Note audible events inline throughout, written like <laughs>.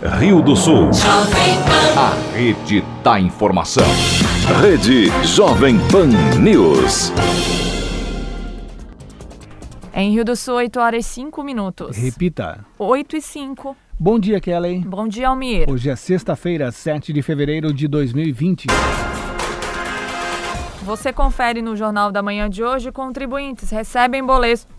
Rio do Sul. A rede da informação. Rede Jovem Pan News. Em Rio do Sul, 8 horas e 5 minutos. Repita. 8 e 5. Bom dia, Kelly. Bom dia, Almir. Hoje é sexta-feira, 7 de fevereiro de 2020. Você confere no Jornal da Manhã de hoje: contribuintes recebem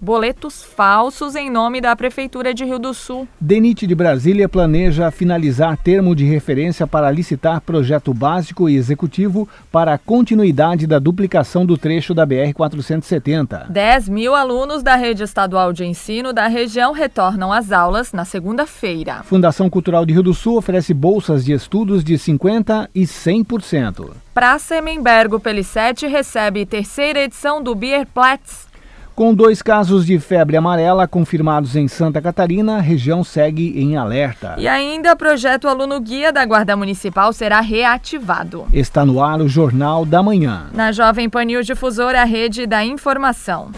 boletos falsos em nome da Prefeitura de Rio do Sul. DENIT de Brasília planeja finalizar termo de referência para licitar projeto básico e executivo para a continuidade da duplicação do trecho da BR-470. 10 mil alunos da rede estadual de ensino da região retornam às aulas na segunda-feira. Fundação Cultural de Rio do Sul oferece bolsas de estudos de 50% e 100%. Praça Emembergo Pelicete recebe terceira edição do Beer Platts. Com dois casos de febre amarela confirmados em Santa Catarina, a região segue em alerta. E ainda, o projeto Aluno Guia da Guarda Municipal será reativado. Está no ar o Jornal da Manhã. Na Jovem Pan News Difusora, a rede da informação.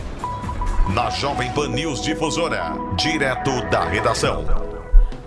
Na Jovem Pan News Difusora, direto da redação.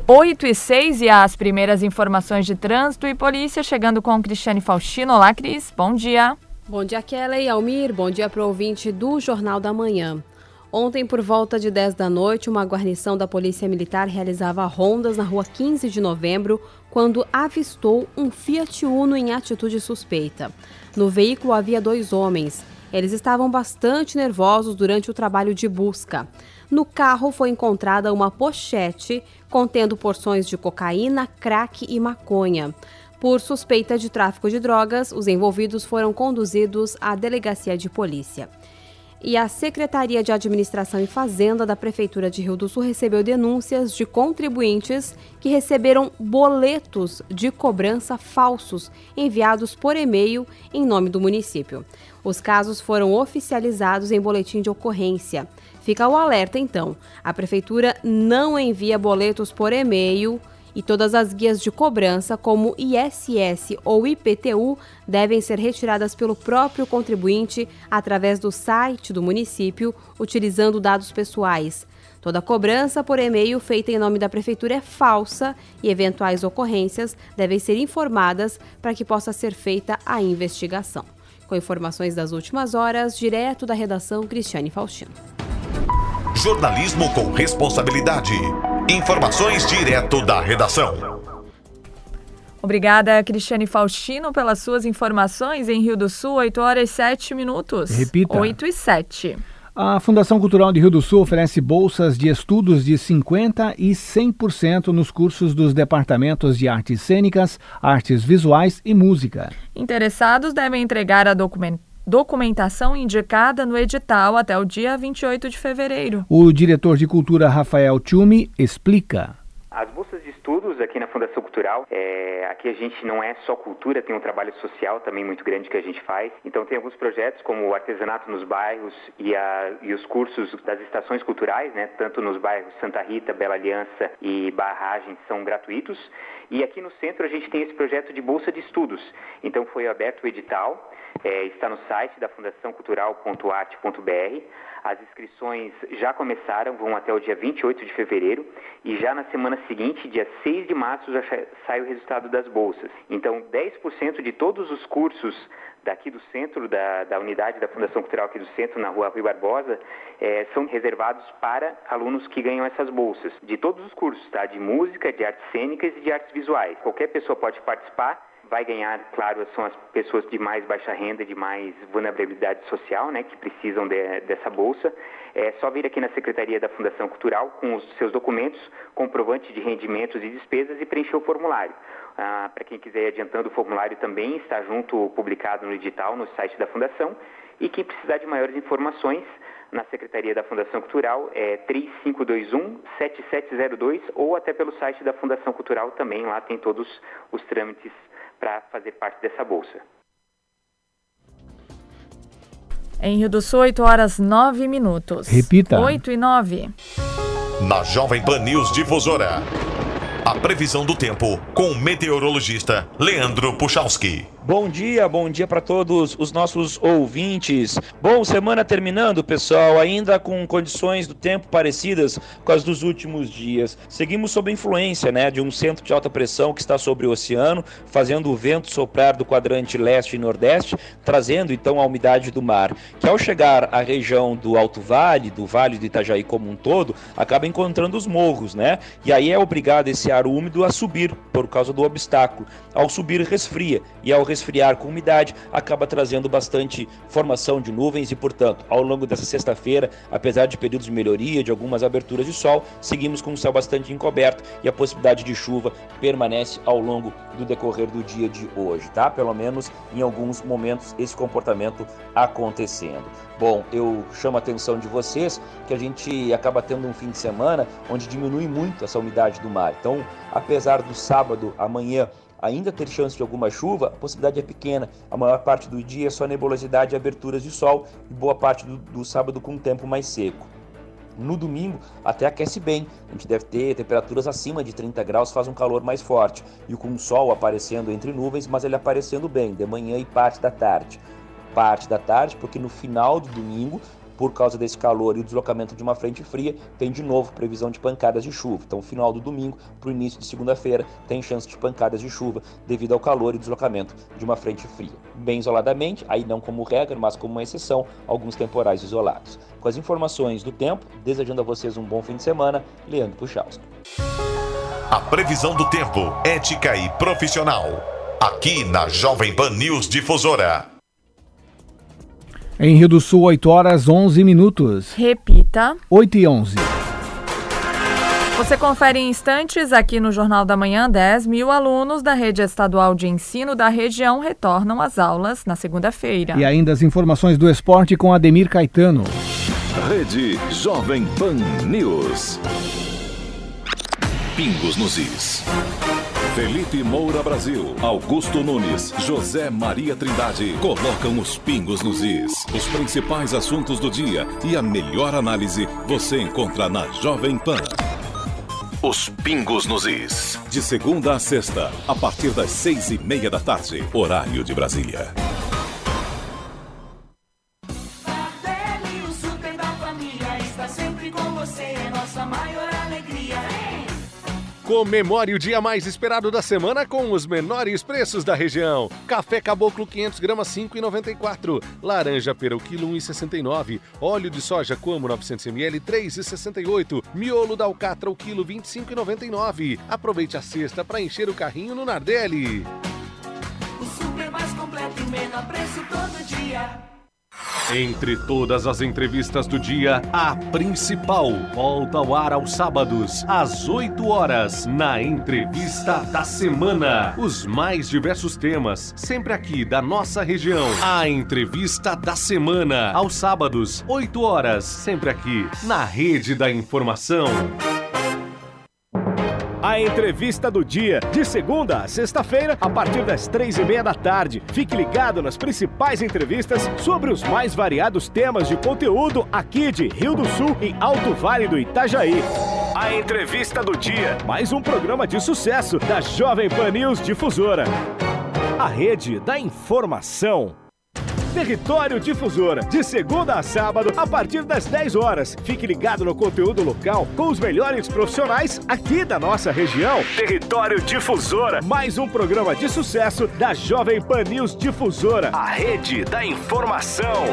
8 e 6 e as primeiras informações de trânsito e polícia chegando com Cristiane Faustino. Olá, Cris. Bom dia. Bom dia, Kelly Almir. Bom dia para o ouvinte do Jornal da Manhã. Ontem, por volta de 10 da noite, uma guarnição da Polícia Militar realizava rondas na rua 15 de novembro quando avistou um Fiat Uno em atitude suspeita. No veículo havia dois homens. Eles estavam bastante nervosos durante o trabalho de busca. No carro foi encontrada uma pochete contendo porções de cocaína, crack e maconha. Por suspeita de tráfico de drogas, os envolvidos foram conduzidos à delegacia de polícia. E a Secretaria de Administração e Fazenda da Prefeitura de Rio do Sul recebeu denúncias de contribuintes que receberam boletos de cobrança falsos enviados por e-mail em nome do município. Os casos foram oficializados em boletim de ocorrência. Fica o alerta, então. A Prefeitura não envia boletos por e-mail e todas as guias de cobrança, como ISS ou IPTU, devem ser retiradas pelo próprio contribuinte através do site do município, utilizando dados pessoais. Toda cobrança por e-mail feita em nome da Prefeitura é falsa e eventuais ocorrências devem ser informadas para que possa ser feita a investigação. Com informações das últimas horas, direto da redação Cristiane Faustino. Jornalismo com responsabilidade. Informações direto da redação. Obrigada, Cristiane Faustino, pelas suas informações em Rio do Sul, 8 horas e 7 minutos. Repita. 8 e 7. A Fundação Cultural de Rio do Sul oferece bolsas de estudos de 50% e 100% nos cursos dos departamentos de artes cênicas, artes visuais e música. Interessados devem entregar a documentação documentação indicada no edital até o dia 28 de fevereiro. O diretor de cultura Rafael Tchumi explica. As bolsas de estudos aqui na Fundação Cultural, é, aqui a gente não é só cultura, tem um trabalho social também muito grande que a gente faz. Então tem alguns projetos como o artesanato nos bairros e, a, e os cursos das estações culturais, né, tanto nos bairros Santa Rita, Bela Aliança e Barragem são gratuitos. E aqui no centro a gente tem esse projeto de bolsa de estudos. Então foi aberto o edital, é, está no site da fundaçãocultural.arte.br. As inscrições já começaram, vão até o dia 28 de fevereiro e já na semana seguinte, dia 6 de março, já sai o resultado das bolsas. Então, 10% de todos os cursos daqui do centro, da, da, unidade da Fundação Cultural aqui do centro, na rua Rui Barbosa, é, são reservados para alunos que ganham essas bolsas, de todos os cursos, tá? de música, de artes cênicas e de artes visuais. Qualquer pessoa pode participar vai ganhar, claro, são as pessoas de mais baixa renda, de mais vulnerabilidade social, né, que precisam de, dessa bolsa. É só vir aqui na Secretaria da Fundação Cultural com os seus documentos, comprovante de rendimentos e despesas e preencher o formulário. Ah, Para quem quiser ir adiantando, o formulário também está junto, publicado no edital, no site da Fundação. E quem precisar de maiores informações, na Secretaria da Fundação Cultural é 3521-7702 ou até pelo site da Fundação Cultural também, lá tem todos os trâmites para fazer parte dessa bolsa. Em Rio do Sul, 8 horas 9 minutos. Repita. 8 e 9. Na Jovem Pan News Difusora. A previsão do tempo com o meteorologista Leandro Puchalski. Bom dia, bom dia para todos os nossos ouvintes. Bom, semana terminando, pessoal, ainda com condições do tempo parecidas com as dos últimos dias. Seguimos sob influência, né, de um centro de alta pressão que está sobre o oceano, fazendo o vento soprar do quadrante leste e nordeste, trazendo então a umidade do mar, que ao chegar à região do Alto Vale, do Vale do Itajaí como um todo, acaba encontrando os morros, né? E aí é obrigado esse ar úmido a subir por causa do obstáculo. Ao subir resfria e ao resfriar com umidade, acaba trazendo bastante formação de nuvens e, portanto, ao longo dessa sexta-feira, apesar de períodos de melhoria, de algumas aberturas de sol, seguimos com um céu bastante encoberto e a possibilidade de chuva permanece ao longo do decorrer do dia de hoje, tá? Pelo menos em alguns momentos esse comportamento acontecendo. Bom, eu chamo a atenção de vocês que a gente acaba tendo um fim de semana onde diminui muito essa umidade do mar. Então, apesar do sábado, amanhã, ainda ter chance de alguma chuva, a possibilidade é pequena. A maior parte do dia é só nebulosidade e aberturas de sol, e boa parte do, do sábado com um tempo mais seco. No domingo até aquece bem, a gente deve ter temperaturas acima de 30 graus, faz um calor mais forte, e com o sol aparecendo entre nuvens, mas ele aparecendo bem, de manhã e parte da tarde. Parte da tarde, porque no final do domingo por causa desse calor e o deslocamento de uma frente fria, tem de novo previsão de pancadas de chuva. Então, final do domingo para o início de segunda-feira, tem chance de pancadas de chuva devido ao calor e deslocamento de uma frente fria. Bem isoladamente, aí não como regra, mas como uma exceção, alguns temporais isolados. Com as informações do tempo, desejando a vocês um bom fim de semana, Leandro Puchalski. A previsão do tempo, ética e profissional. Aqui na Jovem Pan News Difusora. Em Rio do Sul, 8 horas 11 minutos. Repita. 8 e 11. Você confere em instantes aqui no Jornal da Manhã: 10 mil alunos da rede estadual de ensino da região retornam às aulas na segunda-feira. E ainda as informações do esporte com Ademir Caetano. Rede Jovem Pan News. Pingos nos Is. Felipe Moura Brasil, Augusto Nunes, José Maria Trindade colocam os pingos nos is. Os principais assuntos do dia e a melhor análise você encontra na Jovem Pan. Os Pingos nos Is. De segunda a sexta, a partir das seis e meia da tarde, horário de Brasília. Comemore o dia mais esperado da semana com os menores preços da região. Café Caboclo 500 gramas 5,94. Laranja pera o quilo 1,69. Óleo de soja como 900 ml 3,68. Miolo da alcatra o quilo 25,99. Aproveite a cesta para encher o carrinho no Nardelli. O super mais completo e menor preço todo dia. Entre todas as entrevistas do dia, a principal volta ao ar aos sábados, às 8 horas, na Entrevista da Semana. Os mais diversos temas, sempre aqui da nossa região. A Entrevista da Semana, aos sábados, 8 horas, sempre aqui, na Rede da Informação. A entrevista do dia, de segunda a sexta-feira, a partir das três e meia da tarde. Fique ligado nas principais entrevistas sobre os mais variados temas de conteúdo aqui de Rio do Sul e Alto Vale do Itajaí. A entrevista do dia, mais um programa de sucesso da Jovem Pan News Difusora. A rede da informação. Território Difusora, de segunda a sábado, a partir das 10 horas. Fique ligado no conteúdo local com os melhores profissionais aqui da nossa região. Território Difusora, mais um programa de sucesso da Jovem Pan News Difusora, a rede da informação.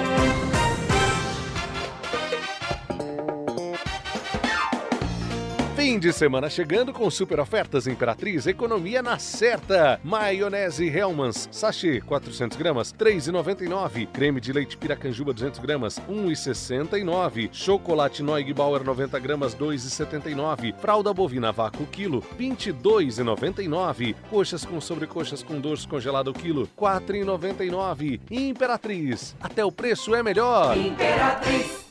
Fim de semana chegando com super ofertas Imperatriz, economia na certa. Maionese Hellmann's, sachê 400 gramas, 3,99. Creme de leite Piracanjuba 200 gramas, 1,69. Chocolate Noig Bauer 90 gramas, 2,79. Fralda bovina vácuo quilo, 22,99. Coxas com sobrecoxas com dorso congelado quilo, 4,99. Imperatriz, até o preço é melhor. Imperatriz.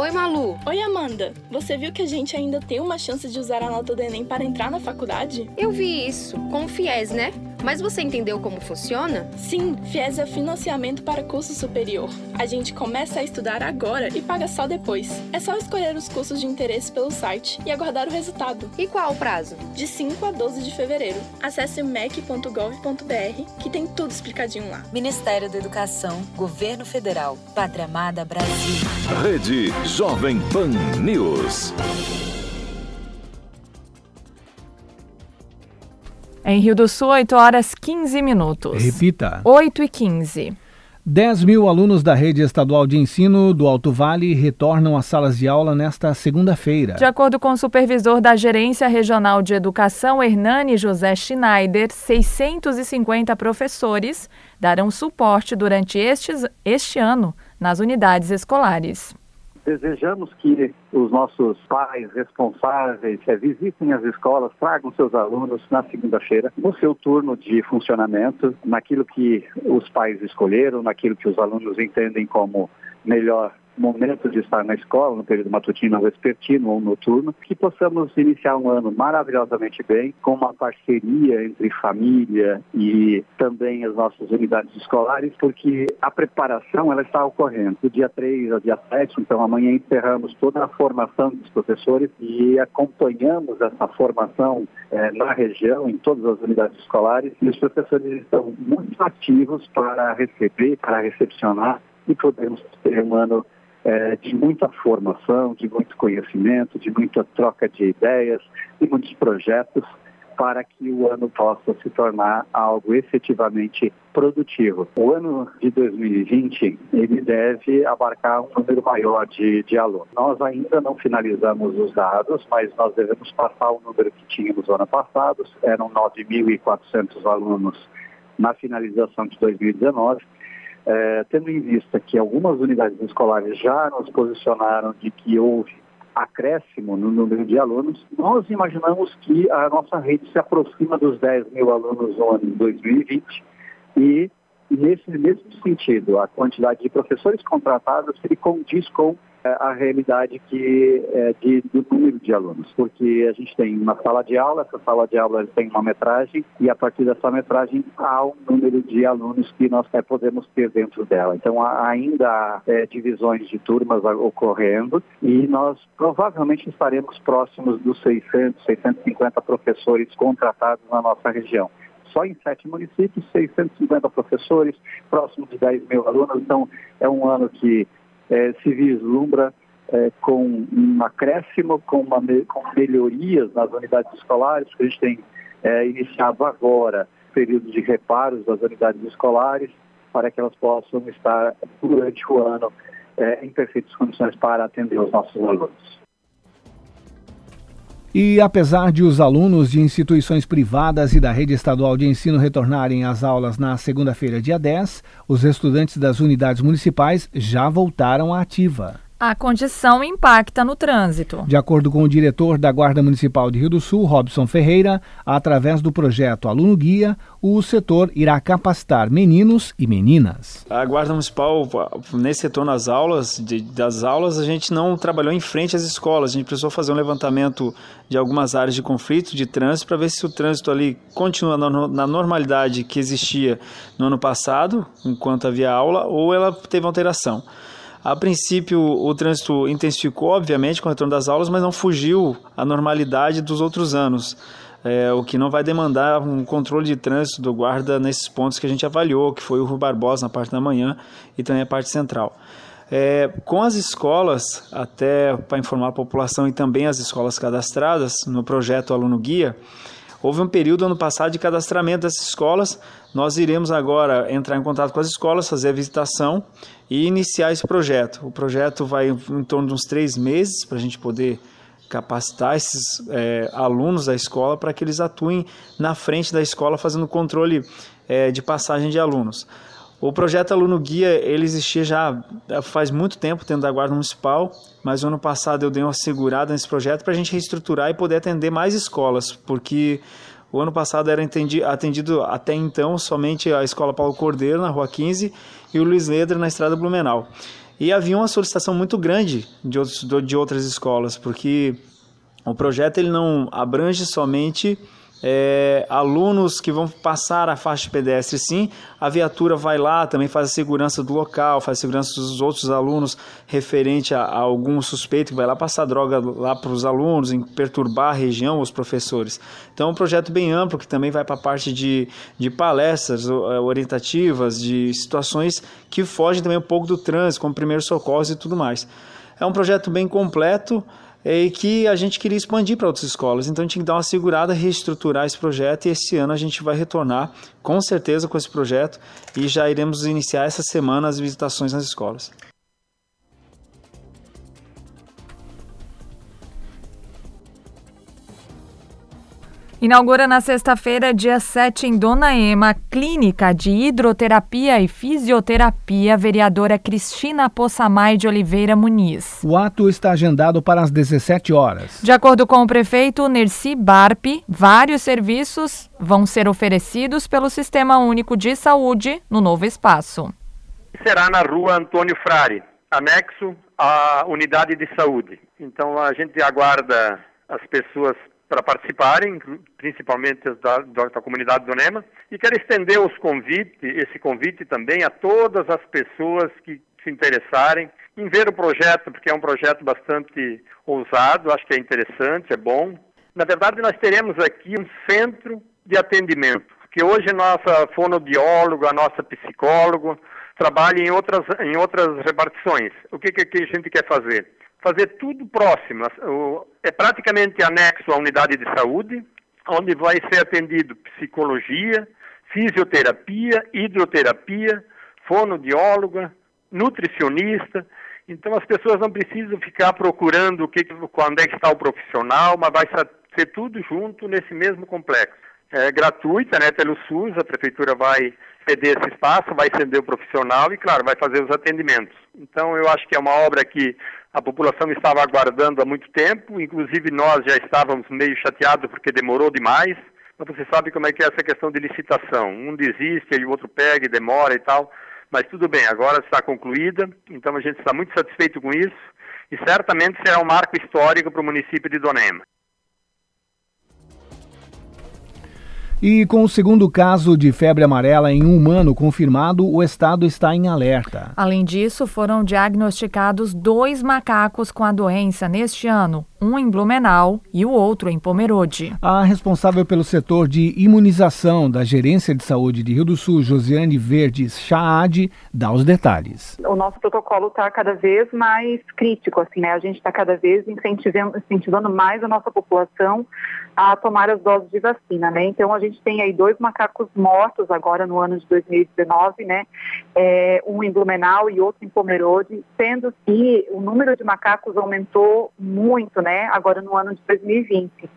Oi, Malu. Oi, Amanda. Você viu que a gente ainda tem uma chance de usar a nota do Enem para entrar na faculdade? Eu vi isso, com o FIES, né? Mas você entendeu como funciona? Sim, FIES é financiamento para curso superior. A gente começa a estudar agora e paga só depois. É só escolher os cursos de interesse pelo site e aguardar o resultado. E qual o prazo? De 5 a 12 de fevereiro. Acesse mec.gov.br que tem tudo explicadinho lá. Ministério da Educação, Governo Federal, Pátria Amada Brasil. Rede Jovem Pan News. Em Rio do Sul, 8 horas 15 minutos. Repita. 8 e 15. 10 mil alunos da rede estadual de ensino do Alto Vale retornam às salas de aula nesta segunda-feira. De acordo com o supervisor da Gerência Regional de Educação, Hernani José Schneider, 650 professores darão suporte durante estes, este ano nas unidades escolares. Desejamos que os nossos pais responsáveis é, visitem as escolas, tragam seus alunos na segunda-feira, no seu turno de funcionamento, naquilo que os pais escolheram, naquilo que os alunos entendem como melhor momento de estar na escola, no período matutino, vespertino ou noturno, que possamos iniciar um ano maravilhosamente bem, com uma parceria entre família e também as nossas unidades escolares, porque a preparação ela está ocorrendo. Do dia 3 ao dia 7, então amanhã encerramos toda a formação dos professores e acompanhamos essa formação eh, na região, em todas as unidades escolares, e os professores estão muito ativos para receber, para recepcionar e podemos ter um ano é, de muita formação, de muito conhecimento, de muita troca de ideias e muitos projetos para que o ano possa se tornar algo efetivamente produtivo. O ano de 2020 ele deve abarcar um número maior de, de alunos. Nós ainda não finalizamos os dados, mas nós devemos passar o número que tínhamos no ano passado, eram 9.400 alunos na finalização de 2019 é, tendo em vista que algumas unidades escolares já nos posicionaram de que houve acréscimo no número de alunos, nós imaginamos que a nossa rede se aproxima dos 10 mil alunos no ano de 2020 e, nesse mesmo sentido, a quantidade de professores contratados ele condiz com a realidade que é de, do número de alunos, porque a gente tem uma sala de aula, essa sala de aula tem uma metragem e a partir dessa metragem há um número de alunos que nós é, podemos ter dentro dela. Então há, ainda há é, divisões de turmas ocorrendo e nós provavelmente estaremos próximos dos 600, 650 professores contratados na nossa região só em sete municípios, 650 professores, próximo de 10 mil alunos. Então, é um ano que é, se vislumbra é, com um acréscimo, com, uma, com melhorias nas unidades escolares, que a gente tem é, iniciado agora período de reparos das unidades escolares, para que elas possam estar durante o ano em perfeitas condições para atender os nossos alunos. E apesar de os alunos de instituições privadas e da rede estadual de ensino retornarem às aulas na segunda-feira, dia 10, os estudantes das unidades municipais já voltaram à ativa. A condição impacta no trânsito. De acordo com o diretor da Guarda Municipal de Rio do Sul, Robson Ferreira, através do projeto Aluno Guia, o setor irá capacitar meninos e meninas. A Guarda Municipal, nesse setor nas aulas, de, das aulas, a gente não trabalhou em frente às escolas, a gente precisou fazer um levantamento de algumas áreas de conflito, de trânsito, para ver se o trânsito ali continua na, na normalidade que existia no ano passado, enquanto havia aula, ou ela teve alteração. A princípio, o trânsito intensificou, obviamente, com o retorno das aulas, mas não fugiu à normalidade dos outros anos. É, o que não vai demandar um controle de trânsito do guarda nesses pontos que a gente avaliou, que foi o Rui Barbosa na parte da manhã e também a parte central. É, com as escolas, até para informar a população e também as escolas cadastradas no projeto Aluno Guia, houve um período ano passado de cadastramento dessas escolas. Nós iremos agora entrar em contato com as escolas, fazer a visitação e iniciar esse projeto. O projeto vai em torno de uns três meses para a gente poder capacitar esses é, alunos da escola para que eles atuem na frente da escola fazendo controle é, de passagem de alunos. O projeto Aluno Guia, ele existia já faz muito tempo dentro da Guarda Municipal, mas no ano passado eu dei uma segurada nesse projeto para a gente reestruturar e poder atender mais escolas, porque o ano passado era atendido até então somente a Escola Paulo Cordeiro, na Rua 15, e o Luiz Ledra, na Estrada Blumenau. E havia uma solicitação muito grande de, outros, de outras escolas, porque o projeto ele não abrange somente é, alunos que vão passar a faixa de pedestre, sim, a viatura vai lá, também faz a segurança do local, faz a segurança dos outros alunos referente a, a algum suspeito que vai lá passar droga lá para os alunos, em perturbar a região, os professores. Então é um projeto bem amplo que também vai para a parte de, de palestras é, orientativas, de situações que fogem também um pouco do trânsito, como primeiros socorros e tudo mais. É um projeto bem completo, e que a gente queria expandir para outras escolas. Então a gente tinha que dar uma segurada, reestruturar esse projeto e esse ano a gente vai retornar com certeza com esse projeto e já iremos iniciar essa semana as visitações nas escolas. Inaugura na sexta-feira, dia 7, em Dona Ema, clínica de hidroterapia e fisioterapia, vereadora Cristina Poçamai de Oliveira Muniz. O ato está agendado para as 17 horas. De acordo com o prefeito Nerci Barpi, vários serviços vão ser oferecidos pelo Sistema Único de Saúde no novo espaço. Será na rua Antônio Frari, anexo à unidade de saúde. Então a gente aguarda as pessoas para participarem, principalmente da, da, comunidade do NEMA, e quero estender os convite, esse convite também a todas as pessoas que se interessarem em ver o projeto, porque é um projeto bastante ousado, acho que é interessante, é bom. Na verdade, nós teremos aqui um centro de atendimento, que hoje nossa fonoaudióloga, a nossa psicólogo, trabalha em outras, em outras repartições. O que, que a gente quer fazer? Fazer tudo próximo. É praticamente anexo à unidade de saúde, onde vai ser atendido psicologia, fisioterapia, hidroterapia, fonoaudióloga, nutricionista. Então as pessoas não precisam ficar procurando o que, quando é que está o profissional, mas vai ser tudo junto nesse mesmo complexo. É gratuita, né, pelo SUS, a prefeitura vai ceder esse espaço, vai ceder o profissional e, claro, vai fazer os atendimentos. Então eu acho que é uma obra que a população estava aguardando há muito tempo, inclusive nós já estávamos meio chateados porque demorou demais. Mas você sabe como é que é essa questão de licitação. Um desiste e o outro pega e demora e tal. Mas tudo bem, agora está concluída, então a gente está muito satisfeito com isso e certamente será um marco histórico para o município de Donema. E com o segundo caso de febre amarela em um humano confirmado, o estado está em alerta. Além disso, foram diagnosticados dois macacos com a doença neste ano, um em Blumenau e o outro em Pomerode. A responsável pelo setor de imunização da Gerência de Saúde de Rio do Sul, Josiane Verdes Chaad, dá os detalhes. O nosso protocolo está cada vez mais crítico, assim, né? A gente está cada vez incentivando, incentivando mais a nossa população a tomar as doses de vacina, né? Então a gente tem aí dois macacos mortos agora no ano de 2019, né? É, um em Blumenau e outro em Pomerode, sendo que o número de macacos aumentou muito, né? Agora no ano de 2020.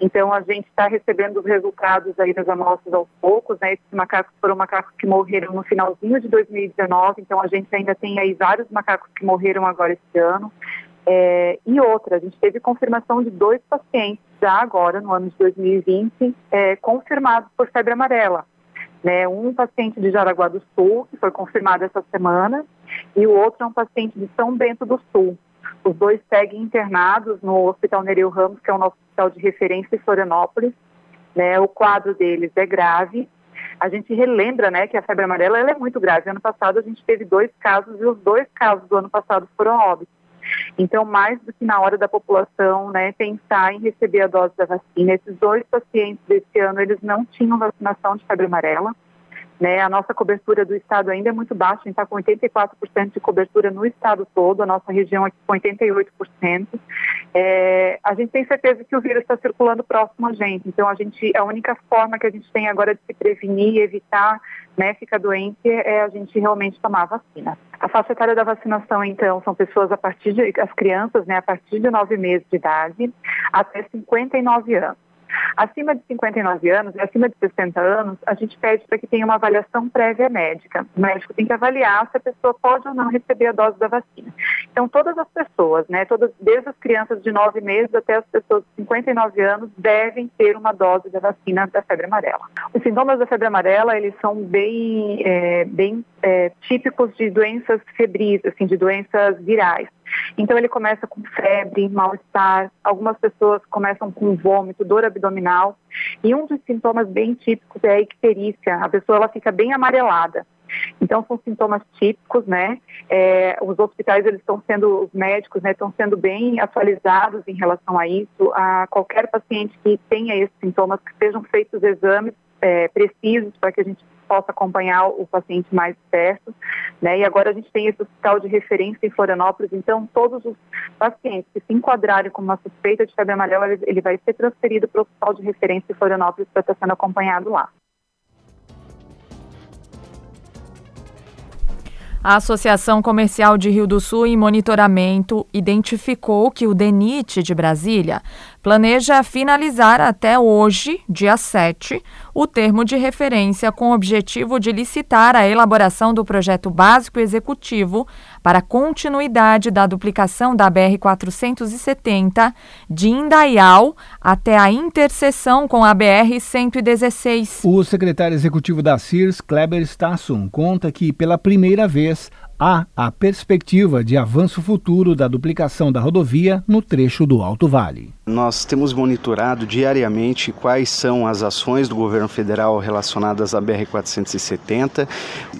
Então a gente está recebendo os resultados aí das amostras aos poucos, né? Esses macacos foram macacos que morreram no finalzinho de 2019, então a gente ainda tem aí vários macacos que morreram agora esse ano. É, e outra, a gente teve confirmação de dois pacientes já agora, no ano de 2020, é, confirmados por febre amarela. Né, um paciente de Jaraguá do Sul, que foi confirmado essa semana, e o outro é um paciente de São Bento do Sul. Os dois seguem internados no Hospital Nereu Ramos, que é o nosso hospital de referência em Florianópolis. Né, o quadro deles é grave. A gente relembra né, que a febre amarela é muito grave. Ano passado a gente teve dois casos e os dois casos do ano passado foram óbitos. Então, mais do que na hora da população né, pensar em receber a dose da vacina, esses dois pacientes desse ano, eles não tinham vacinação de febre amarela. Né? A nossa cobertura do estado ainda é muito baixa, a gente está com 84% de cobertura no estado todo, a nossa região aqui com 88%. É, a gente tem certeza que o vírus está circulando próximo a gente, então a gente, a única forma que a gente tem agora de se prevenir, evitar né, ficar doente, é a gente realmente tomar a vacina. A faixa etária da vacinação, então, são pessoas a partir de, as crianças, né, a partir de 9 meses de idade até 59 anos. Acima de 59 anos e acima de 60 anos, a gente pede para que tenha uma avaliação prévia médica. O médico tem que avaliar se a pessoa pode ou não receber a dose da vacina. Então, todas as pessoas, né, todas, desde as crianças de 9 meses até as pessoas de 59 anos, devem ter uma dose da vacina da febre amarela. Os sintomas da febre amarela, eles são bem, é, bem é, típicos de doenças febris, assim, de doenças virais. Então ele começa com febre, mal-estar, algumas pessoas começam com vômito, dor abdominal e um dos sintomas bem típicos é a icterícia, a pessoa ela fica bem amarelada. Então são sintomas típicos, né? É, os hospitais eles estão sendo, os médicos, né, estão sendo bem atualizados em relação a isso. A qualquer paciente que tenha esses sintomas, que sejam feitos exames é, precisos para que a gente possa acompanhar o paciente mais perto, né? E agora a gente tem esse hospital de referência em Florianópolis, então todos os pacientes que se enquadrarem com uma suspeita de febre amarela, ele, ele vai ser transferido para o hospital de referência em Florianópolis para estar sendo acompanhado lá. A Associação Comercial de Rio do Sul, em monitoramento, identificou que o DENIT de Brasília planeja finalizar até hoje, dia 7, o termo de referência com o objetivo de licitar a elaboração do projeto básico executivo para continuidade da duplicação da BR-470 de Indaial até a interseção com a BR-116. O secretário executivo da CIRS, Kleber Stassum, conta que pela primeira vez há a perspectiva de avanço futuro da duplicação da rodovia no trecho do Alto Vale. Nós temos monitorado diariamente quais são as ações do governo federal relacionadas à BR-470.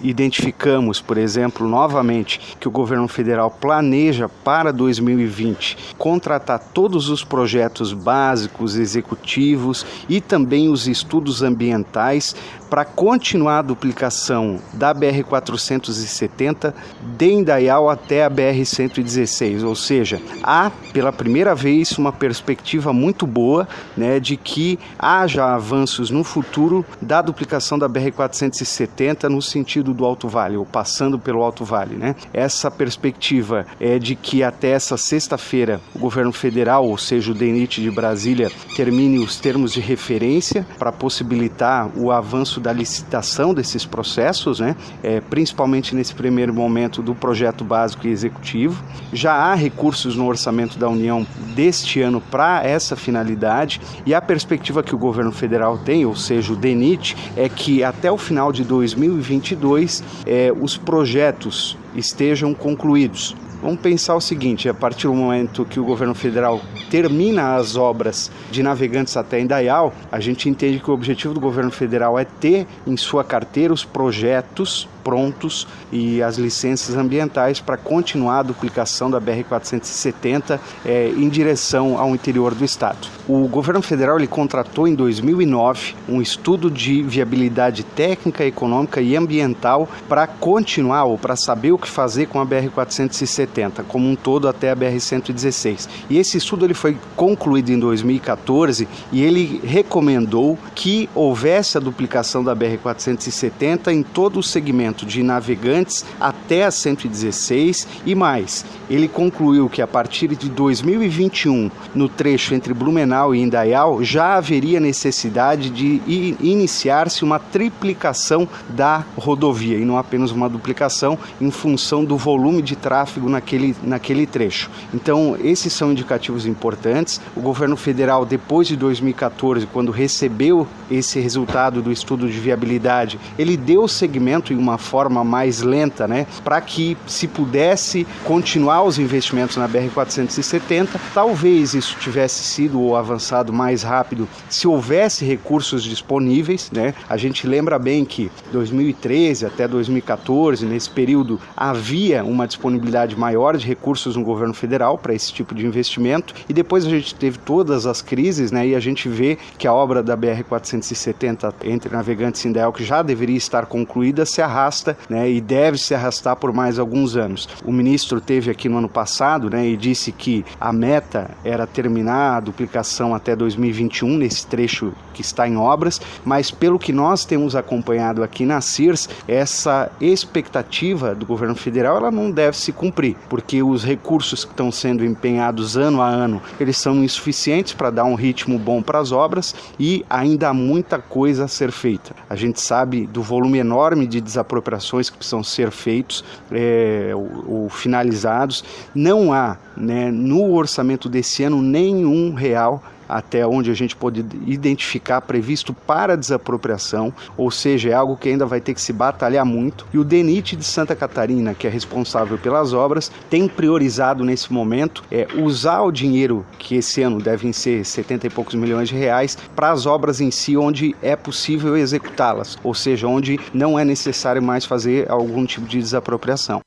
Identificamos, por exemplo, novamente que o governo federal planeja para 2020 contratar todos os projetos básicos, executivos e também os estudos ambientais para continuar a duplicação da BR-470 de Indaial até a BR-116, ou seja, há pela primeira vez uma perspectiva muito boa né, de que haja avanços no futuro da duplicação da BR-470 no sentido do Alto Vale, ou passando pelo Alto Vale. Né? Essa perspectiva é de que até essa sexta-feira o governo federal, ou seja, o DENIT de Brasília, termine os termos de referência para possibilitar o avanço da licitação desses processos, né? É, principalmente nesse primeiro momento do projeto básico e executivo. Já há recursos no orçamento da União deste ano para essa finalidade e a perspectiva que o governo federal tem, ou seja, o DENIT, é que até o final de 2022 é, os projetos estejam concluídos. Vamos pensar o seguinte: a partir do momento que o governo federal termina as obras de navegantes até Indaial, a gente entende que o objetivo do governo federal é ter em sua carteira os projetos prontos e as licenças ambientais para continuar a duplicação da BR-470 é, em direção ao interior do estado. O governo federal ele contratou em 2009 um estudo de viabilidade técnica, econômica e ambiental para continuar ou para saber o que fazer com a BR-470 como um todo até a BR-116. E esse estudo ele foi concluído em 2014 e ele recomendou que houvesse a duplicação da BR-470 em todo o segmento de navegantes até a 116 e mais. Ele concluiu que a partir de 2021, no trecho entre Blumenau e Indaial, já haveria necessidade de iniciar-se uma triplicação da rodovia e não apenas uma duplicação em função do volume de tráfego naquele, naquele trecho. Então, esses são indicativos importantes. O governo federal, depois de 2014, quando recebeu esse resultado do estudo de viabilidade, ele deu segmento em uma forma mais lenta, né, para que se pudesse continuar os investimentos na BR 470. Talvez isso tivesse sido avançado mais rápido se houvesse recursos disponíveis, né? A gente lembra bem que 2013 até 2014, nesse período, havia uma disponibilidade maior de recursos no governo federal para esse tipo de investimento e depois a gente teve todas as crises, né? E a gente vê que a obra da BR 470 entre Navegantes e Indaial, que já deveria estar concluída, se arrasta né, e deve se arrastar por mais alguns anos. O ministro teve aqui no ano passado né, e disse que a meta era terminar a duplicação até 2021, nesse trecho que está em obras, mas pelo que nós temos acompanhado aqui na CIRS, essa expectativa do governo federal ela não deve se cumprir. Porque os recursos que estão sendo empenhados ano a ano, eles são insuficientes para dar um ritmo bom para as obras e ainda há muita coisa a ser feita. A gente sabe do volume enorme de desapropriações que precisam ser feitos é, ou, ou finalizados. Não há né, no orçamento desse ano nenhum real até onde a gente pode identificar previsto para desapropriação, ou seja, é algo que ainda vai ter que se batalhar muito. E o DENIT de Santa Catarina, que é responsável pelas obras, tem priorizado nesse momento é, usar o dinheiro que esse ano devem ser 70 e poucos milhões de reais para as obras em si onde é possível executá-las, ou seja, onde não é necessário mais fazer algum tipo de desapropriação.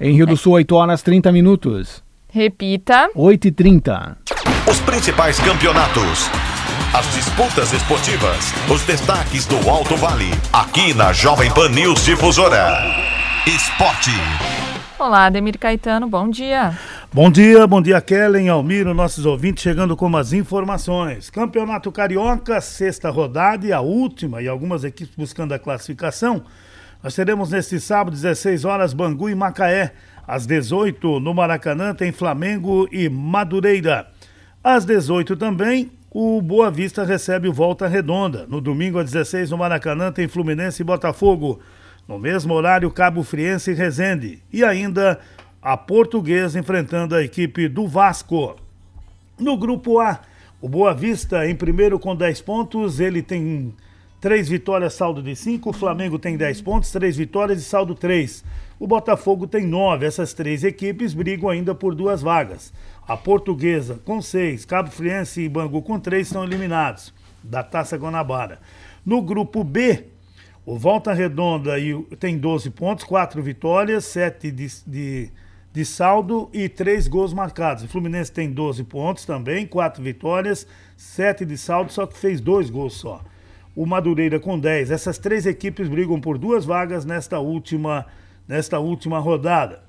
Em Rio do Sul, 8 horas 30 minutos. Repita. 8 e 30. Os principais campeonatos. As disputas esportivas. Os destaques do Alto Vale. Aqui na Jovem Pan News Difusora. Esporte. Olá, Ademir Caetano, bom dia. Bom dia, bom dia, Kellen, Almiro, nossos ouvintes, chegando com as informações. Campeonato Carioca, sexta rodada e a última, e algumas equipes buscando a classificação. Nós teremos neste sábado, 16 horas, Bangu e Macaé. Às 18 no Maracanã tem Flamengo e Madureira. Às 18 também, o Boa Vista recebe o Volta Redonda. No domingo, às 16 no Maracanã tem Fluminense e Botafogo. No mesmo horário, Cabo Friense e Resende. E ainda a Portuguesa enfrentando a equipe do Vasco. No grupo A, o Boa Vista em primeiro com 10 pontos, ele tem Três vitórias, saldo de cinco. O Flamengo tem 10 pontos, três vitórias e saldo 3. O Botafogo tem nove. Essas três equipes brigam ainda por duas vagas. A Portuguesa com seis, Cabo Friense e Bangu com três estão eliminados da Taça Guanabara. No grupo B, o Volta Redonda tem 12 pontos, quatro vitórias, sete de, de, de saldo e três gols marcados. O Fluminense tem 12 pontos também, quatro vitórias, sete de saldo, só que fez dois gols só o Madureira com 10. Essas três equipes brigam por duas vagas nesta última, nesta última rodada.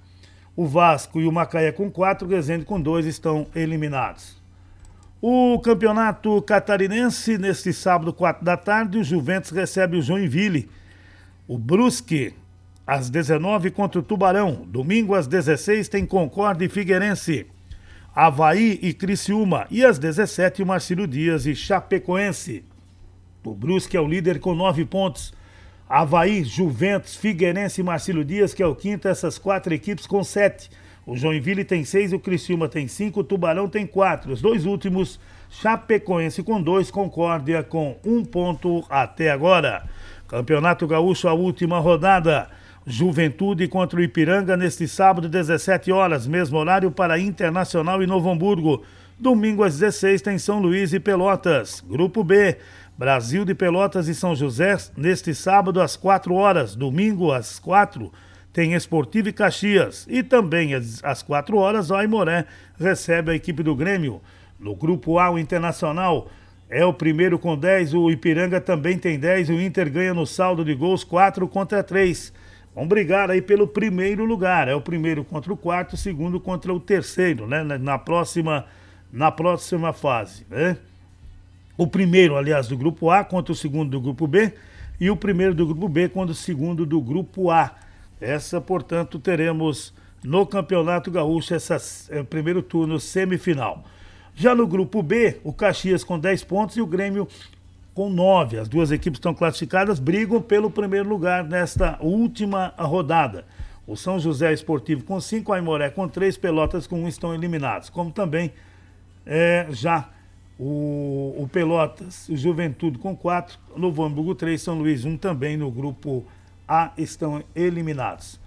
O Vasco e o Macaé com 4, o Resende com 2 estão eliminados. O campeonato catarinense, neste sábado, 4 da tarde, o Juventus recebe o Joinville. O Brusque, às 19 contra o Tubarão. Domingo, às 16, tem Concorde e Figueirense. Havaí e Criciúma. E às 17, o Marcílio Dias e Chapecoense. O Brusque é o líder com nove pontos. Havaí, Juventus, Figueirense e Marcílio Dias, que é o quinto, essas quatro equipes com sete. O Joinville tem seis, o Criciúma tem cinco, o Tubarão tem quatro. Os dois últimos, Chapecoense com dois, Concórdia com um ponto até agora. Campeonato Gaúcho, a última rodada. Juventude contra o Ipiranga neste sábado, 17 horas, mesmo horário para Internacional e Novo Hamburgo. Domingo às 16 tem São Luís e Pelotas. Grupo B, Brasil de Pelotas e São José, neste sábado às 4 horas, domingo às 4, tem Esportivo e Caxias. E também às, às 4 horas, o Aimoré recebe a equipe do Grêmio. No grupo A, o Internacional é o primeiro com 10, o Ipiranga também tem 10, o Inter ganha no saldo de gols 4 contra 3. Vão brigar aí pelo primeiro lugar. É o primeiro contra o quarto, segundo contra o terceiro, né? Na próxima, na próxima fase, né? O primeiro, aliás, do grupo A contra o segundo do grupo B e o primeiro do grupo B contra o segundo do grupo A. Essa, portanto, teremos no Campeonato Gaúcho esse é, primeiro turno semifinal. Já no grupo B, o Caxias com 10 pontos e o Grêmio com 9. As duas equipes estão classificadas, brigam pelo primeiro lugar nesta última rodada. O São José Esportivo com 5, a Aimoré com 3, Pelotas com 1 estão eliminados. Como também é, já o, o Pelotas, o Juventude com 4, Novo Hamburgo 3, São Luís 1 também no grupo A estão eliminados.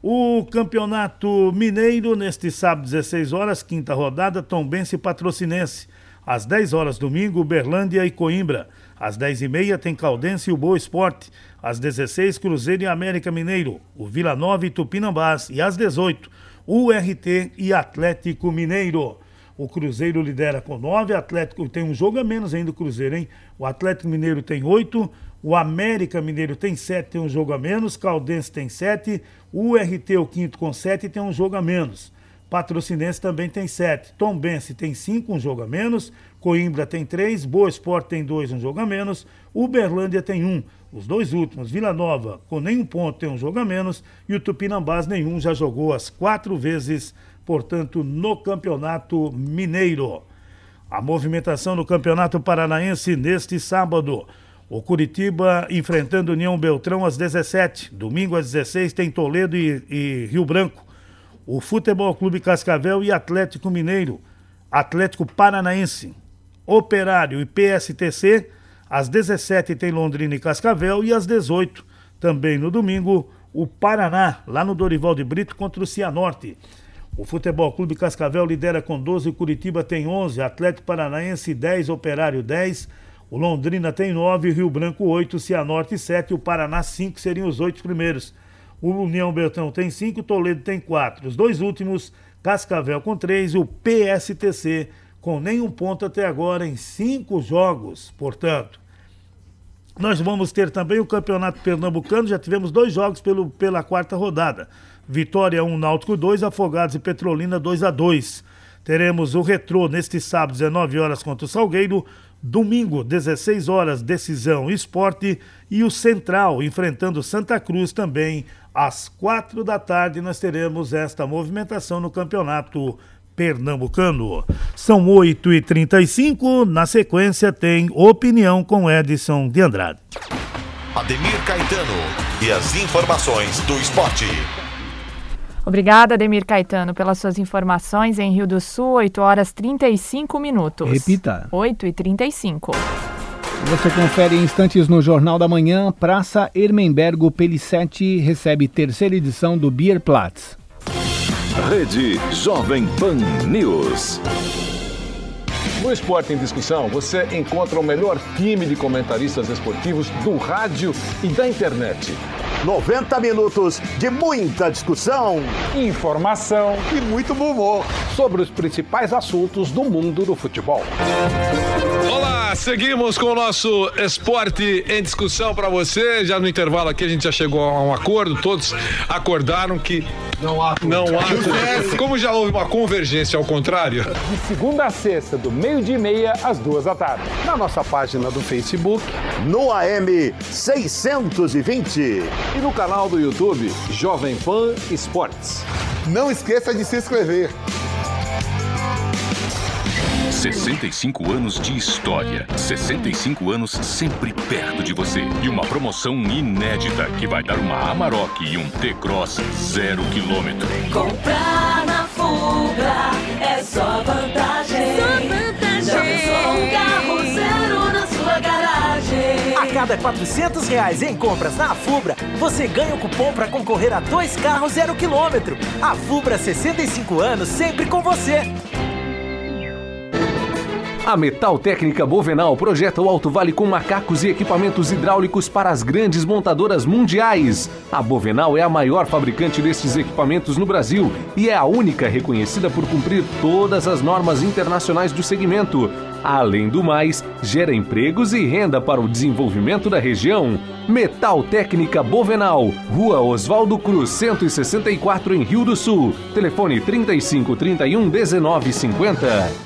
O Campeonato Mineiro, neste sábado, 16 horas, quinta rodada, Tombense e Patrocinense. Às 10 horas, domingo, Berlândia e Coimbra. Às 10 e meia tem Caldense e o Boa Esporte. Às 16, Cruzeiro e América Mineiro. O Vila Nova e Tupinambás. E às 18, URT e Atlético Mineiro. O Cruzeiro lidera com nove, Atlético tem um jogo a menos ainda o Cruzeiro, hein? O Atlético Mineiro tem oito, o América Mineiro tem sete, tem um jogo a menos, Caldense tem sete, o URT, o quinto, com sete, tem um jogo a menos. Patrocinense também tem sete, Tombense tem cinco, um jogo a menos, Coimbra tem três, Boa Esporte tem dois, um jogo a menos, Uberlândia tem um, Os dois últimos, Vila Nova, com nenhum ponto, tem um jogo a menos, e o Tupinambás, nenhum, já jogou as quatro vezes, portanto, no Campeonato Mineiro. A movimentação no Campeonato Paranaense neste sábado. O Curitiba enfrentando União Beltrão às 17. Domingo às 16 tem Toledo e, e Rio Branco. O Futebol Clube Cascavel e Atlético Mineiro. Atlético Paranaense. Operário e PSTC. Às 17 tem Londrina e Cascavel. E às 18, também no domingo, o Paraná, lá no Dorival de Brito contra o Cianorte. O Futebol Clube Cascavel lidera com 12, o Curitiba tem 11, Atlético Paranaense 10, Operário 10, o Londrina tem 9, Rio Branco 8, Cianorte 7, o Paraná 5 seriam os oito primeiros. O União Beltrão tem 5, Toledo tem 4. Os dois últimos, Cascavel com 3 e o PSTC com nenhum ponto até agora em cinco jogos. Portanto, nós vamos ter também o Campeonato Pernambucano, já tivemos dois jogos pelo, pela quarta rodada. Vitória 1, Náutico 2, Afogados e Petrolina 2 a 2. Teremos o Retrô neste sábado, 19 horas contra o Salgueiro. Domingo, 16 horas, Decisão Esporte. E o Central enfrentando Santa Cruz também às 4 da tarde. Nós teremos esta movimentação no Campeonato Pernambucano. São 8h35. Na sequência, tem opinião com Edson de Andrade. Ademir Caetano e as informações do esporte. Obrigada, Ademir Caetano, pelas suas informações. Em Rio do Sul, 8 horas 35 minutos. Repita. 8 e 35. Você confere em instantes no Jornal da Manhã. Praça Ermenbergo Pelicete recebe terceira edição do Beer Platz. Rede Jovem Pan News. No Esporte em Discussão, você encontra o melhor time de comentaristas esportivos do rádio e da internet. 90 minutos de muita discussão, informação e muito bom humor sobre os principais assuntos do mundo do futebol. Olá, seguimos com o nosso esporte em discussão para você. Já no intervalo aqui a gente já chegou a um acordo, todos acordaram que não há não há como já houve uma convergência ao contrário. De segunda a sexta, do meio-dia e meia às duas da tarde, na nossa página do Facebook, no AM 620 e no canal do YouTube Jovem Pan Esportes. Não esqueça de se inscrever. 65 anos de história. 65 anos sempre perto de você. E uma promoção inédita que vai dar uma Amarok e um T-Cross zero quilômetro. Comprar na Fubra é só vantagem. Cada 400 reais em compras na Fubra, você ganha o cupom para concorrer a dois carros zero quilômetro. A Fubra 65 anos sempre com você. A Metal Técnica Bovenal projeta o Alto Vale com macacos e equipamentos hidráulicos para as grandes montadoras mundiais. A Bovenal é a maior fabricante desses equipamentos no Brasil e é a única reconhecida por cumprir todas as normas internacionais do segmento. Além do mais, gera empregos e renda para o desenvolvimento da região. Metal Técnica Bovenal, Rua Oswaldo Cruz, 164 em Rio do Sul. Telefone 35 31 19 50.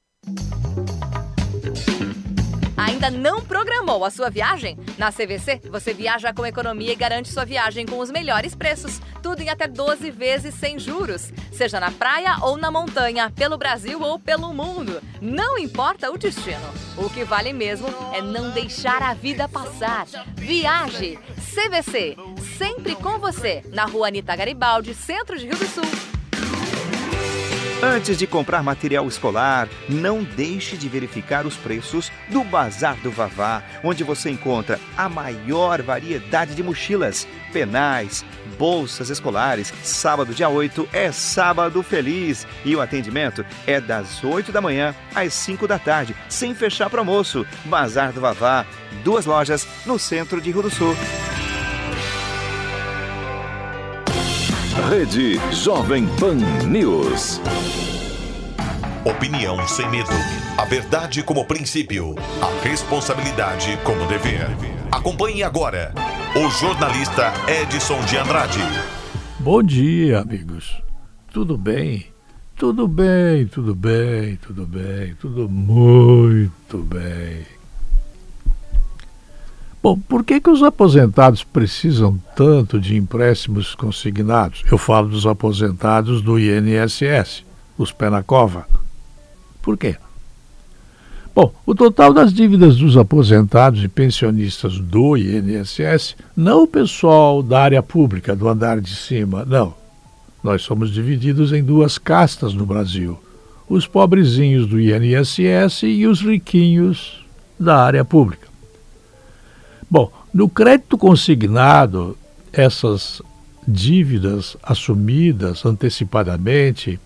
Ainda não programou a sua viagem? Na CVC, você viaja com economia e garante sua viagem com os melhores preços. Tudo em até 12 vezes sem juros. Seja na praia ou na montanha, pelo Brasil ou pelo mundo. Não importa o destino. O que vale mesmo é não deixar a vida passar. Viaje! CVC, sempre com você. Na rua Anitta Garibaldi, centro de Rio do Sul. Antes de comprar material escolar, não deixe de verificar os preços do Bazar do Vavá, onde você encontra a maior variedade de mochilas, penais, bolsas escolares. Sábado, dia 8, é sábado feliz e o atendimento é das 8 da manhã às 5 da tarde, sem fechar para almoço. Bazar do Vavá, duas lojas no centro de Rio do Sul. Rede Jovem Pan News. Opinião sem medo. A verdade como princípio. A responsabilidade como dever. Acompanhe agora o jornalista Edson de Andrade. Bom dia, amigos. Tudo bem? Tudo bem, tudo bem, tudo bem, tudo muito bem. Bom, por que, que os aposentados precisam tanto de empréstimos consignados? Eu falo dos aposentados do INSS, os pé na cova. Por quê? Bom, o total das dívidas dos aposentados e pensionistas do INSS, não o pessoal da área pública, do andar de cima, não. Nós somos divididos em duas castas no Brasil: os pobrezinhos do INSS e os riquinhos da área pública. Bom, no crédito consignado, essas dívidas assumidas antecipadamente,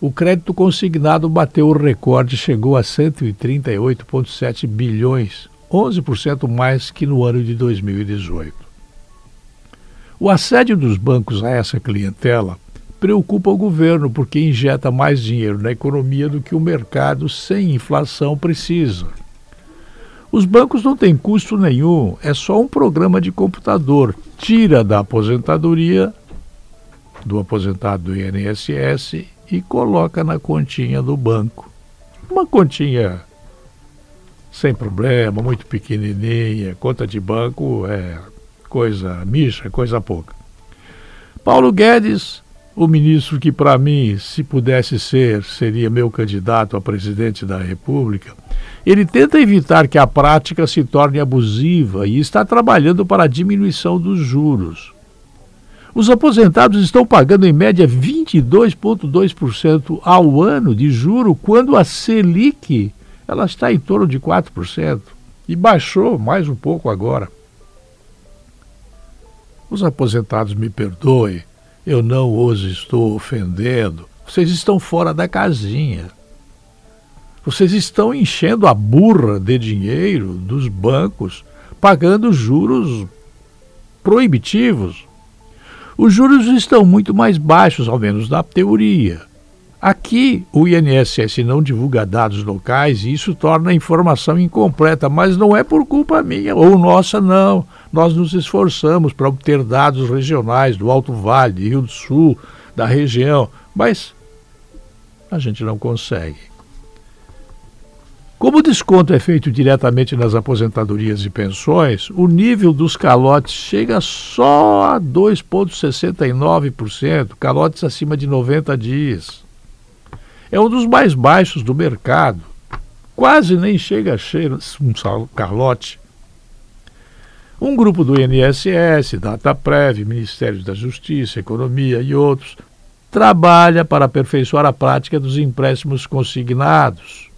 o crédito consignado bateu o recorde chegou a 138,7 bilhões, 11% mais que no ano de 2018. O assédio dos bancos a essa clientela preocupa o governo porque injeta mais dinheiro na economia do que o mercado sem inflação precisa. Os bancos não têm custo nenhum, é só um programa de computador. Tira da aposentadoria do aposentado do INSS e coloca na continha do banco. Uma continha sem problema, muito pequenininha, conta de banco é coisa micha, coisa pouca. Paulo Guedes, o ministro que para mim, se pudesse ser, seria meu candidato a presidente da República, ele tenta evitar que a prática se torne abusiva e está trabalhando para a diminuição dos juros. Os aposentados estão pagando em média 22,2% ao ano de juro, quando a Selic ela está em torno de 4% e baixou mais um pouco agora. Os aposentados me perdoem, eu não os estou ofendendo. Vocês estão fora da casinha. Vocês estão enchendo a burra de dinheiro dos bancos, pagando juros proibitivos. Os juros estão muito mais baixos, ao menos na teoria. Aqui, o INSS não divulga dados locais e isso torna a informação incompleta, mas não é por culpa minha ou nossa, não. Nós nos esforçamos para obter dados regionais do Alto Vale, Rio do Sul, da região, mas a gente não consegue. Como o desconto é feito diretamente nas aposentadorias e pensões, o nível dos calotes chega só a 2,69%, calotes acima de 90 dias. É um dos mais baixos do mercado. Quase nem chega a ser um calote. Um grupo do INSS, DataPrev, Ministério da Justiça, Economia e outros trabalha para aperfeiçoar a prática dos empréstimos consignados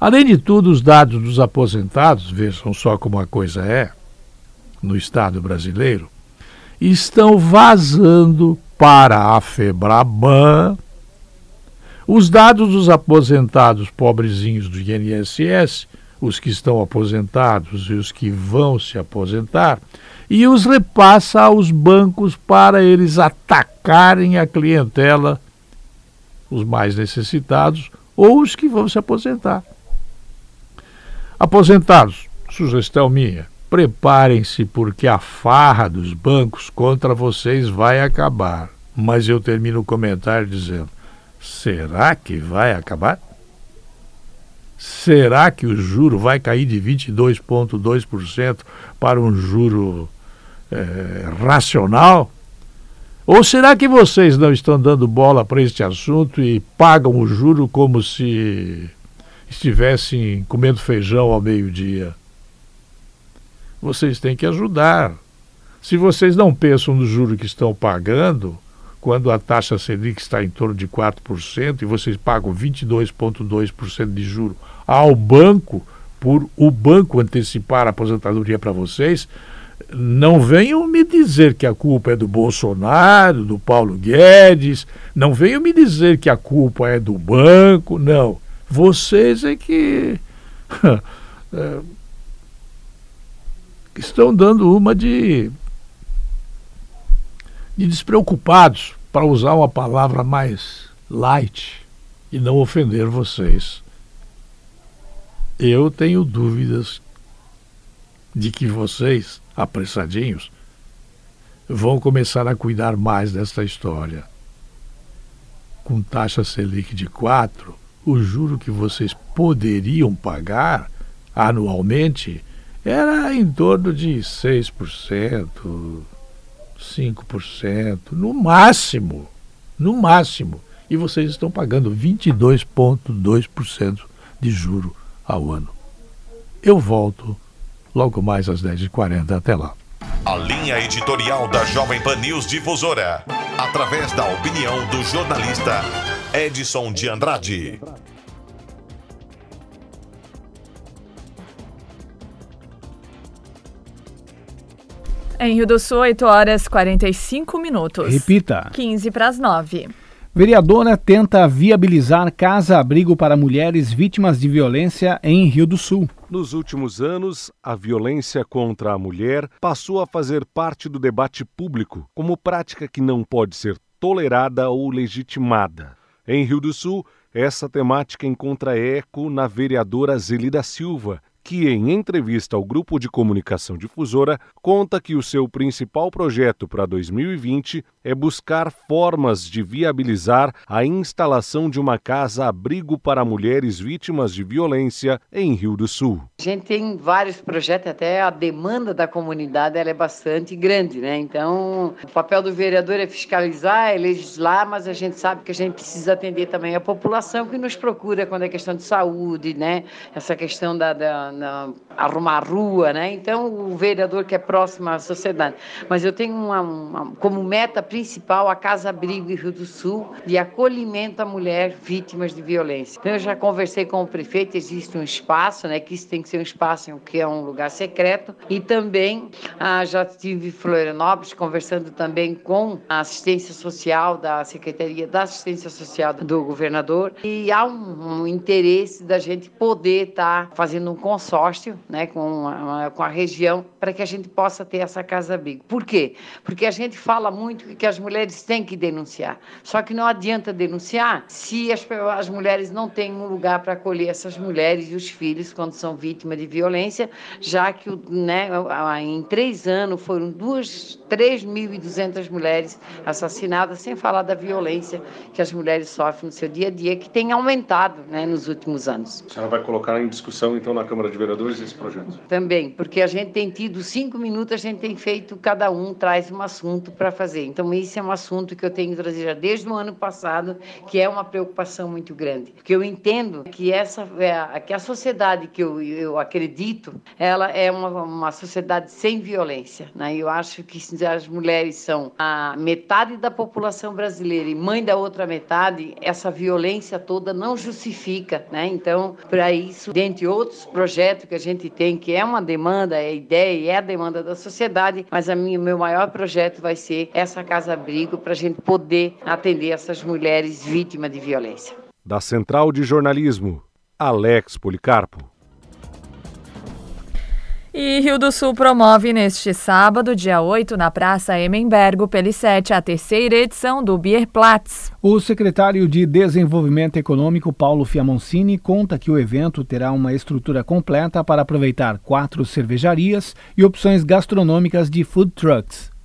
Além de tudo, os dados dos aposentados, vejam só como a coisa é, no Estado brasileiro, estão vazando para a FEBRABAN. Os dados dos aposentados pobrezinhos do INSS, os que estão aposentados e os que vão se aposentar, e os repassa aos bancos para eles atacarem a clientela, os mais necessitados ou os que vão se aposentar. Aposentados, sugestão minha, preparem-se porque a farra dos bancos contra vocês vai acabar. Mas eu termino o comentário dizendo: será que vai acabar? Será que o juro vai cair de 22,2% para um juro é, racional? Ou será que vocês não estão dando bola para este assunto e pagam o juro como se estivessem comendo feijão ao meio-dia. Vocês têm que ajudar. Se vocês não pensam no juro que estão pagando, quando a taxa Selic está em torno de 4% e vocês pagam 22,2% de juro ao banco, por o banco antecipar a aposentadoria para vocês, não venham me dizer que a culpa é do Bolsonaro, do Paulo Guedes, não venham me dizer que a culpa é do banco, não. Vocês é que é, <laughs> estão dando uma de, de despreocupados, para usar uma palavra mais light e não ofender vocês. Eu tenho dúvidas de que vocês, apressadinhos, vão começar a cuidar mais desta história. Com taxa Selic de 4, o juro que vocês poderiam pagar anualmente era em torno de 6%, 5%, no máximo, no máximo. E vocês estão pagando 22,2% de juro ao ano. Eu volto logo mais às 10h40. Até lá. A linha editorial da Jovem Pan News Difusora, através da opinião do jornalista Edson de Andrade. Em Rio do Sul, 8 horas 45 minutos. Repita. 15 para as 9. Vereadora tenta viabilizar casa-abrigo para mulheres vítimas de violência em Rio do Sul. Nos últimos anos, a violência contra a mulher passou a fazer parte do debate público como prática que não pode ser tolerada ou legitimada. Em Rio do Sul, essa temática encontra eco na vereadora Zelida Silva, que, em entrevista ao grupo de comunicação difusora, conta que o seu principal projeto para 2020 é buscar formas de viabilizar a instalação de uma casa-abrigo para mulheres vítimas de violência em Rio do Sul. A gente tem vários projetos, até a demanda da comunidade é bastante grande, né? Então, o papel do vereador é fiscalizar, é legislar, mas a gente sabe que a gente precisa atender também a população que nos procura quando é questão de saúde, né? Essa questão da, da na, arrumar a rua, né? Então, o vereador que é próximo à sociedade. Mas eu tenho uma, uma, como meta principal a Casa Abrigo em Rio do Sul de acolhimento à mulher vítimas de violência. Então, eu já conversei com o prefeito, existe um espaço, né? Que isso tem que ser um espaço que é um lugar secreto. E também ah, já estive em Florianópolis conversando também com a assistência social da Secretaria da Assistência Social do governador. E há um, um interesse da gente poder estar tá fazendo um consórcio né, com, a, com a região para que a gente possa ter essa casa-abrigo. Por quê? Porque a gente fala muito que as mulheres têm que denunciar. Só que não adianta denunciar se as, as mulheres não têm um lugar para acolher essas mulheres e os filhos quando são vítimas de violência, já que né, em três anos foram 3.200 mulheres assassinadas, sem falar da violência que as mulheres sofrem no seu dia a dia, que tem aumentado né, nos últimos anos. A senhora vai colocar em discussão, então, na Câmara de Vereadores esse projeto? Também, porque a gente tem tido cinco minutos, a gente tem feito, cada um traz um assunto para fazer. Então, esse é um assunto que eu tenho trazido já desde o ano passado, que é uma preocupação muito grande. Porque eu entendo que essa é que a sociedade que eu, eu acredito, ela é uma, uma sociedade sem violência. Né? Eu acho que as mulheres são a metade da população brasileira e mãe da outra metade, essa violência toda não justifica. Né? Então, para isso, dentre outros projetos, projeto que a gente tem, que é uma demanda, é a ideia e é a demanda da sociedade, mas o meu maior projeto vai ser essa casa-abrigo para a gente poder atender essas mulheres vítimas de violência. Da Central de Jornalismo, Alex Policarpo. E Rio do Sul promove neste sábado, dia 8, na Praça Emembergo Pelicete, a terceira edição do Bierplatz. O secretário de Desenvolvimento Econômico, Paulo Fiamoncini, conta que o evento terá uma estrutura completa para aproveitar quatro cervejarias e opções gastronômicas de food trucks.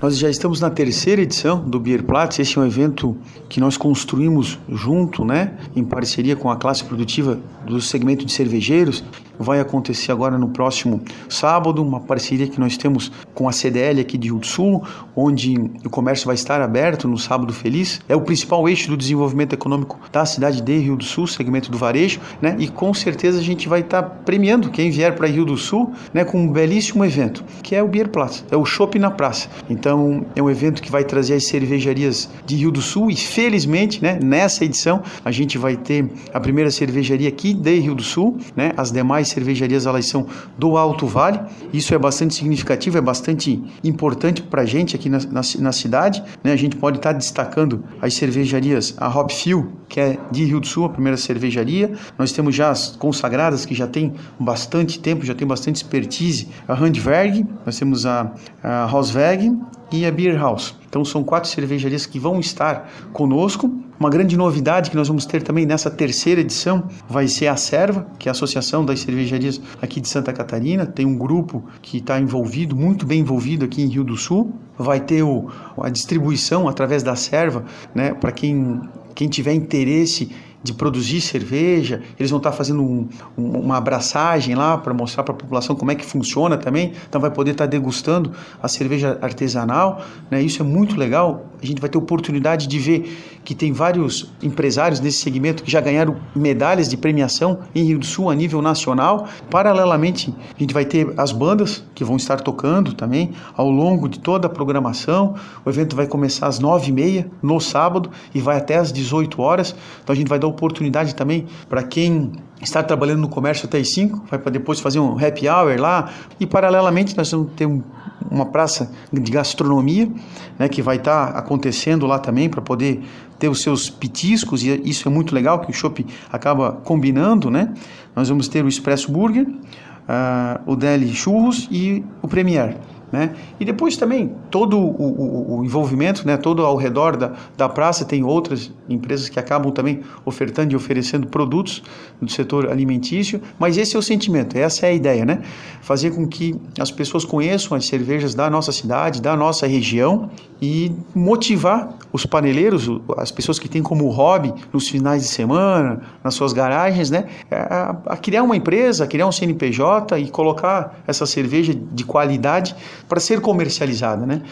Nós já estamos na terceira edição do Beer Platz. Esse é um evento que nós construímos junto, né, em parceria com a classe produtiva do segmento de cervejeiros vai acontecer agora no próximo sábado, uma parceria que nós temos com a CDL aqui de Rio do Sul, onde o comércio vai estar aberto no Sábado Feliz. É o principal eixo do desenvolvimento econômico da cidade de Rio do Sul, segmento do varejo, né? E com certeza a gente vai estar premiando quem vier para Rio do Sul, né, com um belíssimo evento, que é o Beer Plaza, é o Shopping na Praça. Então, é um evento que vai trazer as cervejarias de Rio do Sul e felizmente, né, nessa edição a gente vai ter a primeira cervejaria aqui de Rio do Sul, né? As demais cervejarias elas são do Alto Vale. Isso é bastante significativo, é bastante importante para a gente aqui na, na, na cidade, né? A gente pode estar tá destacando as cervejarias, a Hopfield, que é de Rio do Sul, a primeira cervejaria. Nós temos já as consagradas que já tem bastante tempo, já tem bastante expertise, a Handwerk, nós temos a, a Hausweg e a Beer House. Então são quatro cervejarias que vão estar conosco. Uma grande novidade que nós vamos ter também nessa terceira edição vai ser a Serva, que é a Associação das Cervejarias aqui de Santa Catarina. Tem um grupo que está envolvido, muito bem envolvido aqui em Rio do Sul. Vai ter o, a distribuição através da Serva, né, para quem, quem tiver interesse de produzir cerveja, eles vão estar fazendo um, um, uma abraçagem lá para mostrar para a população como é que funciona também, então vai poder estar degustando a cerveja artesanal, né? Isso é muito legal. A gente vai ter oportunidade de ver que tem vários empresários nesse segmento que já ganharam medalhas de premiação em Rio do Sul a nível nacional. Paralelamente, a gente vai ter as bandas que vão estar tocando também ao longo de toda a programação. O evento vai começar às nove e meia no sábado e vai até às 18 horas. Então a gente vai dar oportunidade também para quem está trabalhando no comércio até as 5, vai para depois fazer um happy hour lá. E paralelamente nós vamos ter um, uma praça de gastronomia, né, que vai estar tá acontecendo lá também para poder ter os seus pitiscos e isso é muito legal que o shopping acaba combinando, né? Nós vamos ter o Expresso Burger, uh, o Deli Churros e o Premier. Né? E depois também todo o, o, o, envolvimento, né? todo ao redor da, da praça tem outras empresas que acabam também ofertando e oferecendo produtos do setor alimentício, mas esse é o sentimento, essa é a ideia, né? Fazer com que as pessoas conheçam as cervejas da nossa cidade, da nossa região e motivar os paneleiros, as pessoas que têm como hobby nos finais de semana, nas suas garagens, né? A, a criar uma empresa, a criar um CNPJ e colocar essa cerveja de qualidade para ser comercializada, né?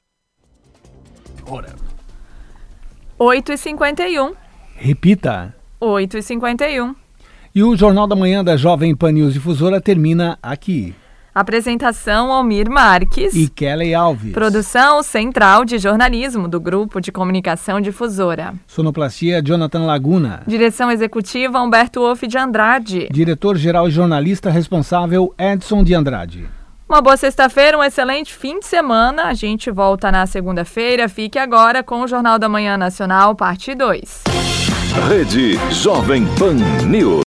Ora. 8h51. Repita. 8h51. E o Jornal da Manhã da Jovem Pan News Difusora termina aqui. Apresentação Almir Marques e Kelly Alves. Produção Central de Jornalismo do Grupo de Comunicação Difusora. Sonoplastia Jonathan Laguna. Direção Executiva Humberto Wolff de Andrade. Diretor-Geral e Jornalista Responsável Edson de Andrade. Uma boa sexta-feira, um excelente fim de semana. A gente volta na segunda-feira. Fique agora com o Jornal da Manhã Nacional, parte 2. Rede Jovem Pan News.